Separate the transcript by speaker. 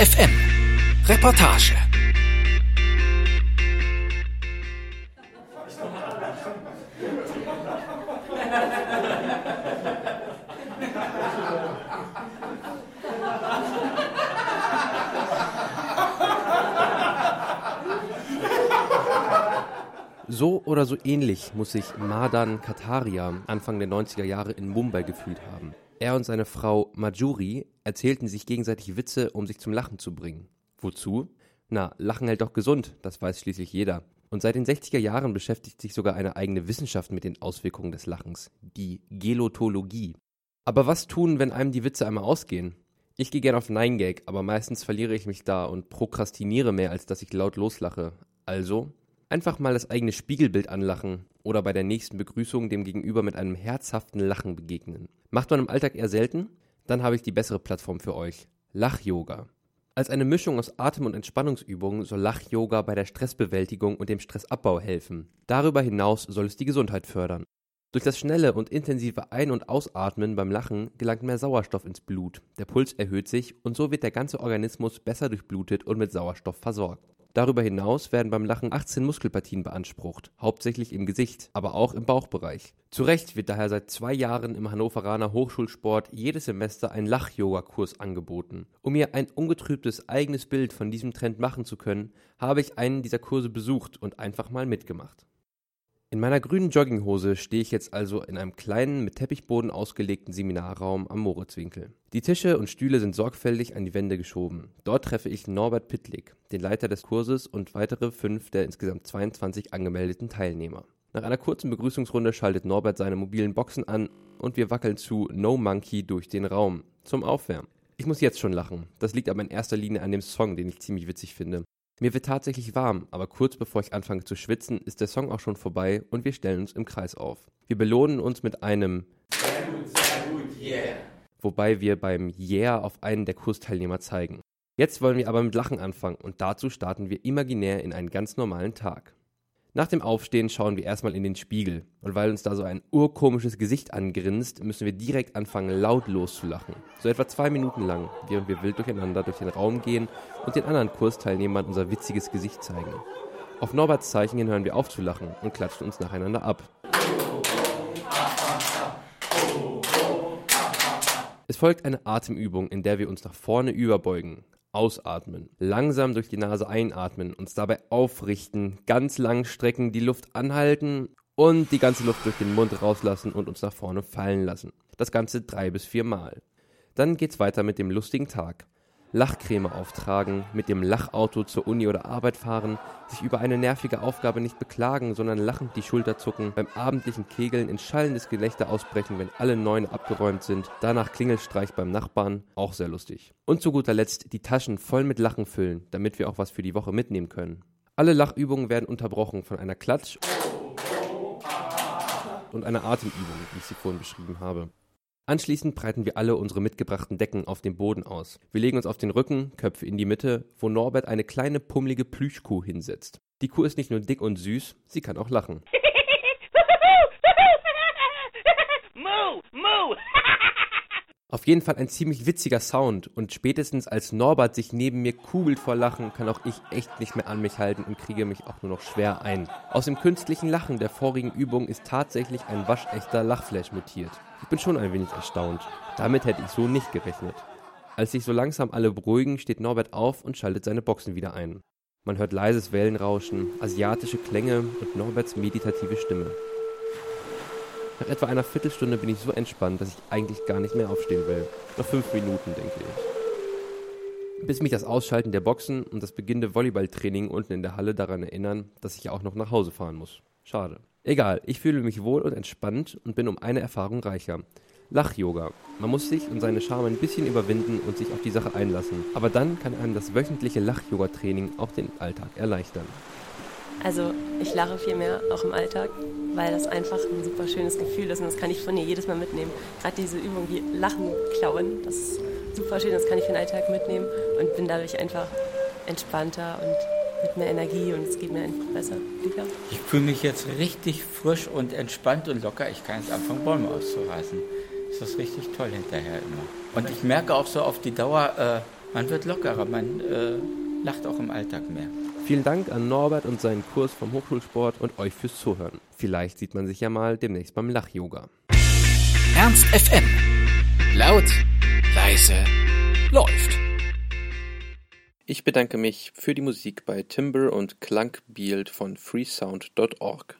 Speaker 1: FM Reportage
Speaker 2: So oder so ähnlich muss sich Madan Kataria Anfang der 90er Jahre in Mumbai gefühlt haben. Er und seine Frau Majuri erzählten sich gegenseitig Witze, um sich zum Lachen zu bringen. Wozu? Na, Lachen hält doch gesund, das weiß schließlich jeder. Und seit den 60er Jahren beschäftigt sich sogar eine eigene Wissenschaft mit den Auswirkungen des Lachens, die Gelotologie. Aber was tun, wenn einem die Witze einmal ausgehen? Ich gehe gern auf Nein Gag, aber meistens verliere ich mich da und prokrastiniere mehr, als dass ich laut loslache. Also Einfach mal das eigene Spiegelbild anlachen oder bei der nächsten Begrüßung dem Gegenüber mit einem herzhaften Lachen begegnen. Macht man im Alltag eher selten? Dann habe ich die bessere Plattform für euch. Lach-Yoga. Als eine Mischung aus Atem- und Entspannungsübungen soll Lach-Yoga bei der Stressbewältigung und dem Stressabbau helfen. Darüber hinaus soll es die Gesundheit fördern. Durch das schnelle und intensive Ein- und Ausatmen beim Lachen gelangt mehr Sauerstoff ins Blut, der Puls erhöht sich und so wird der ganze Organismus besser durchblutet und mit Sauerstoff versorgt. Darüber hinaus werden beim Lachen 18 Muskelpartien beansprucht, hauptsächlich im Gesicht, aber auch im Bauchbereich. Zu Recht wird daher seit zwei Jahren im Hannoveraner Hochschulsport jedes Semester ein Lach-Yoga-Kurs angeboten. Um mir ein ungetrübtes eigenes Bild von diesem Trend machen zu können, habe ich einen dieser Kurse besucht und einfach mal mitgemacht. In meiner grünen Jogginghose stehe ich jetzt also in einem kleinen, mit Teppichboden ausgelegten Seminarraum am Moritzwinkel. Die Tische und Stühle sind sorgfältig an die Wände geschoben. Dort treffe ich Norbert Pittlik, den Leiter des Kurses und weitere fünf der insgesamt 22 angemeldeten Teilnehmer. Nach einer kurzen Begrüßungsrunde schaltet Norbert seine mobilen Boxen an und wir wackeln zu No Monkey durch den Raum zum Aufwärmen. Ich muss jetzt schon lachen. Das liegt aber in erster Linie an dem Song, den ich ziemlich witzig finde. Mir wird tatsächlich warm, aber kurz bevor ich anfange zu schwitzen, ist der Song auch schon vorbei und wir stellen uns im Kreis auf. Wir belohnen uns mit einem Sehr gut, sehr gut, yeah. Wobei wir beim Yeah auf einen der Kursteilnehmer zeigen. Jetzt wollen wir aber mit Lachen anfangen und dazu starten wir imaginär in einen ganz normalen Tag. Nach dem Aufstehen schauen wir erstmal in den Spiegel. Und weil uns da so ein urkomisches Gesicht angrinst, müssen wir direkt anfangen, laut loszulachen. So etwa zwei Minuten lang, während wir wild durcheinander durch den Raum gehen und den anderen Kursteilnehmern unser witziges Gesicht zeigen. Auf Norberts Zeichen hören wir auf zu lachen und klatschen uns nacheinander ab. Es folgt eine Atemübung, in der wir uns nach vorne überbeugen, ausatmen, langsam durch die Nase einatmen, uns dabei aufrichten, ganz lang strecken, die Luft anhalten und die ganze Luft durch den Mund rauslassen und uns nach vorne fallen lassen. Das Ganze drei bis vier Mal. Dann geht's weiter mit dem lustigen Tag. Lachcreme auftragen, mit dem Lachauto zur Uni oder Arbeit fahren, sich über eine nervige Aufgabe nicht beklagen, sondern lachend die Schulter zucken, beim abendlichen Kegeln in schallendes Gelächter ausbrechen, wenn alle Neun abgeräumt sind, danach Klingelstreich beim Nachbarn, auch sehr lustig. Und zu guter Letzt die Taschen voll mit Lachen füllen, damit wir auch was für die Woche mitnehmen können. Alle Lachübungen werden unterbrochen von einer Klatsch und einer Atemübung, wie ich sie vorhin beschrieben habe. Anschließend breiten wir alle unsere mitgebrachten Decken auf dem Boden aus. Wir legen uns auf den Rücken, Köpfe in die Mitte, wo Norbert eine kleine pummelige Plüschkuh hinsetzt. Die Kuh ist nicht nur dick und süß, sie kann auch lachen. Auf jeden Fall ein ziemlich witziger Sound und spätestens als Norbert sich neben mir kugelt vor Lachen, kann auch ich echt nicht mehr an mich halten und kriege mich auch nur noch schwer ein. Aus dem künstlichen Lachen der vorigen Übung ist tatsächlich ein waschechter Lachflash mutiert. Ich bin schon ein wenig erstaunt. Damit hätte ich so nicht gerechnet. Als sich so langsam alle beruhigen, steht Norbert auf und schaltet seine Boxen wieder ein. Man hört leises Wellenrauschen, asiatische Klänge und Norberts meditative Stimme. Nach etwa einer Viertelstunde bin ich so entspannt, dass ich eigentlich gar nicht mehr aufstehen will. Noch fünf Minuten, denke ich. Bis mich das Ausschalten der Boxen und das beginnende Volleyballtraining unten in der Halle daran erinnern, dass ich auch noch nach Hause fahren muss. Schade. Egal, ich fühle mich wohl und entspannt und bin um eine Erfahrung reicher. Lach-Yoga. Man muss sich und seine Scham ein bisschen überwinden und sich auf die Sache einlassen. Aber dann kann einem das wöchentliche Lach-Yoga-Training auch den Alltag erleichtern.
Speaker 3: Also ich lache viel mehr, auch im Alltag, weil das einfach ein super schönes Gefühl ist und das kann ich von ihr jedes Mal mitnehmen. Gerade diese Übung wie Lachen klauen, das ist super schön, das kann ich für den Alltag mitnehmen und bin dadurch einfach entspannter und mit mehr Energie und es geht mir einfach besser. Lika?
Speaker 4: Ich fühle mich jetzt richtig frisch und entspannt und locker. Ich kann jetzt anfangen, Bäume auszureißen. Das ist richtig toll hinterher immer. Und ich merke auch so auf die Dauer, äh, man wird lockerer, man äh, lacht auch im Alltag mehr.
Speaker 2: Vielen Dank an Norbert und seinen Kurs vom Hochschulsport und euch fürs Zuhören. Vielleicht sieht man sich ja mal demnächst beim Lach-Yoga.
Speaker 1: Ernst FM. Laut, leise, läuft.
Speaker 2: Ich bedanke mich für die Musik bei Timber und Klankbield von freesound.org.